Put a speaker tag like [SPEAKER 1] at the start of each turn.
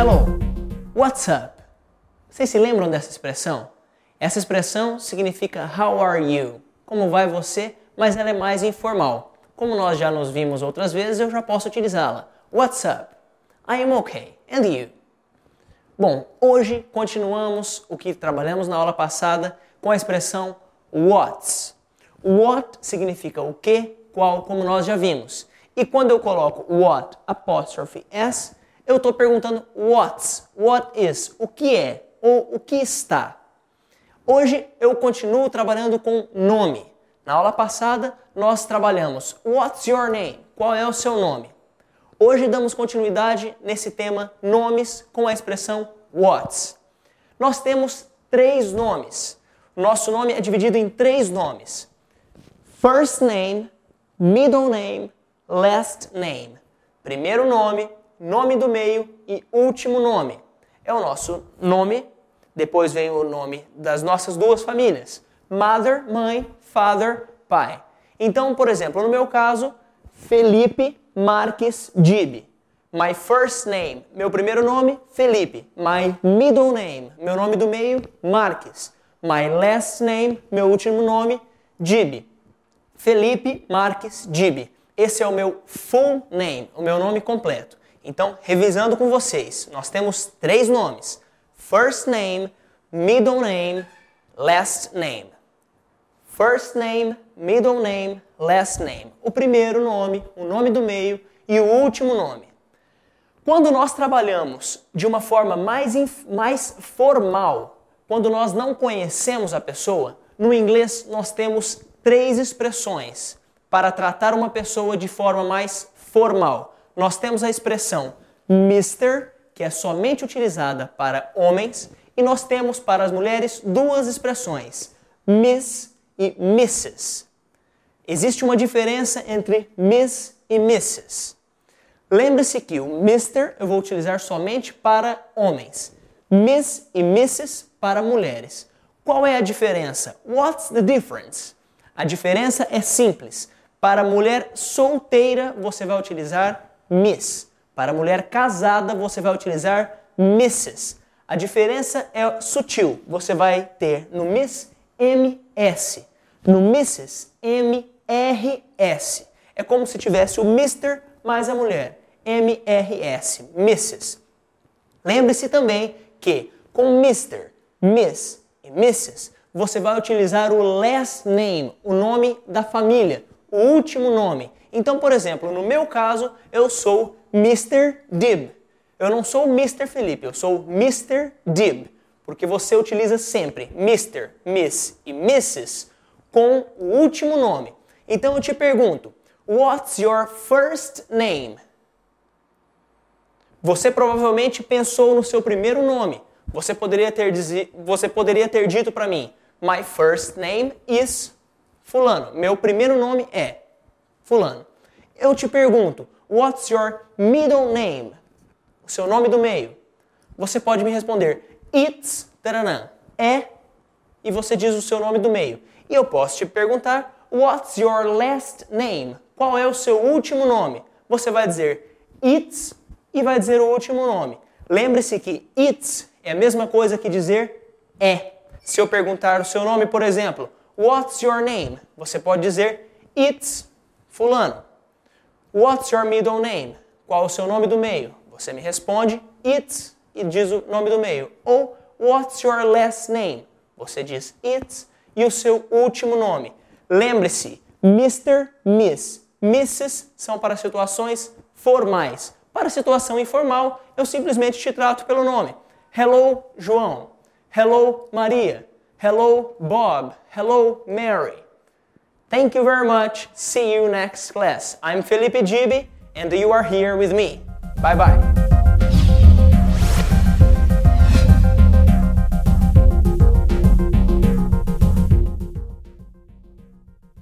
[SPEAKER 1] Hello, what's up? Vocês se lembram dessa expressão? Essa expressão significa How are you? Como vai você? Mas ela é mais informal. Como nós já nos vimos outras vezes, eu já posso utilizá-la. What's up? I am okay. And you? Bom, hoje continuamos o que trabalhamos na aula passada com a expressão what's. What significa o que, qual, como nós já vimos. E quando eu coloco what apostrophe s, eu estou perguntando what's, what is, o que é ou o que está. Hoje eu continuo trabalhando com nome. Na aula passada nós trabalhamos what's your name, qual é o seu nome. Hoje damos continuidade nesse tema nomes com a expressão what's. Nós temos três nomes. Nosso nome é dividido em três nomes: first name, middle name, last name. Primeiro nome, nome do meio e último nome. É o nosso nome, depois vem o nome das nossas duas famílias: mother, mãe, father, pai. Então, por exemplo, no meu caso, Felipe Marques Dib. My first name, meu primeiro nome, Felipe. My middle name, meu nome do meio, Marques. My last name, meu último nome, Dib. Felipe Marques Dib. Esse é o meu full name, o meu nome completo. Então, revisando com vocês, nós temos três nomes: first name, middle name, last name. First name, middle name, last name. O primeiro nome, o nome do meio e o último nome. Quando nós trabalhamos de uma forma mais, mais formal, quando nós não conhecemos a pessoa, no inglês nós temos três expressões para tratar uma pessoa de forma mais formal. Nós temos a expressão Mr., que é somente utilizada para homens, e nós temos para as mulheres duas expressões, Miss e Mrs. Existe uma diferença entre Miss e Mrs. Lembre-se que o Mr. eu vou utilizar somente para homens, Miss e Mrs. para mulheres. Qual é a diferença? What's the difference? A diferença é simples. Para mulher solteira, você vai utilizar Miss. Para mulher casada, você vai utilizar Mrs. A diferença é sutil. Você vai ter no Miss MS. No Mrs. MRS. É como se tivesse o Mr. mais a mulher. MRS. Mrs. Lembre-se também que com Mr., Miss e Mrs. você vai utilizar o last name, o nome da família, o último nome. Então, por exemplo, no meu caso, eu sou Mr. Dib. Eu não sou Mr. Felipe, eu sou Mr. Dib, porque você utiliza sempre Mr., Miss e Mrs com o último nome. Então eu te pergunto, what's your first name? Você provavelmente pensou no seu primeiro nome. Você poderia ter, você poderia ter dito para mim, my first name is fulano. Meu primeiro nome é fulano. Eu te pergunto, what's your middle name? O seu nome do meio. Você pode me responder, it's taranã. É e você diz o seu nome do meio. E eu posso te perguntar, what's your last name? Qual é o seu último nome? Você vai dizer it's e vai dizer o último nome. Lembre-se que it's é a mesma coisa que dizer é. Se eu perguntar o seu nome, por exemplo, what's your name? Você pode dizer it's fulano. What's your middle name? Qual o seu nome do meio? Você me responde it's e diz o nome do meio. Ou what's your last name? Você diz it's e o seu último nome. Lembre-se, Mr., Miss, Mrs. são para situações formais. Para situação informal, eu simplesmente te trato pelo nome. Hello, João. Hello, Maria. Hello, Bob. Hello, Mary. Thank you very much. See you next class. I'm Felipe Gibi and you are here with me. Bye bye.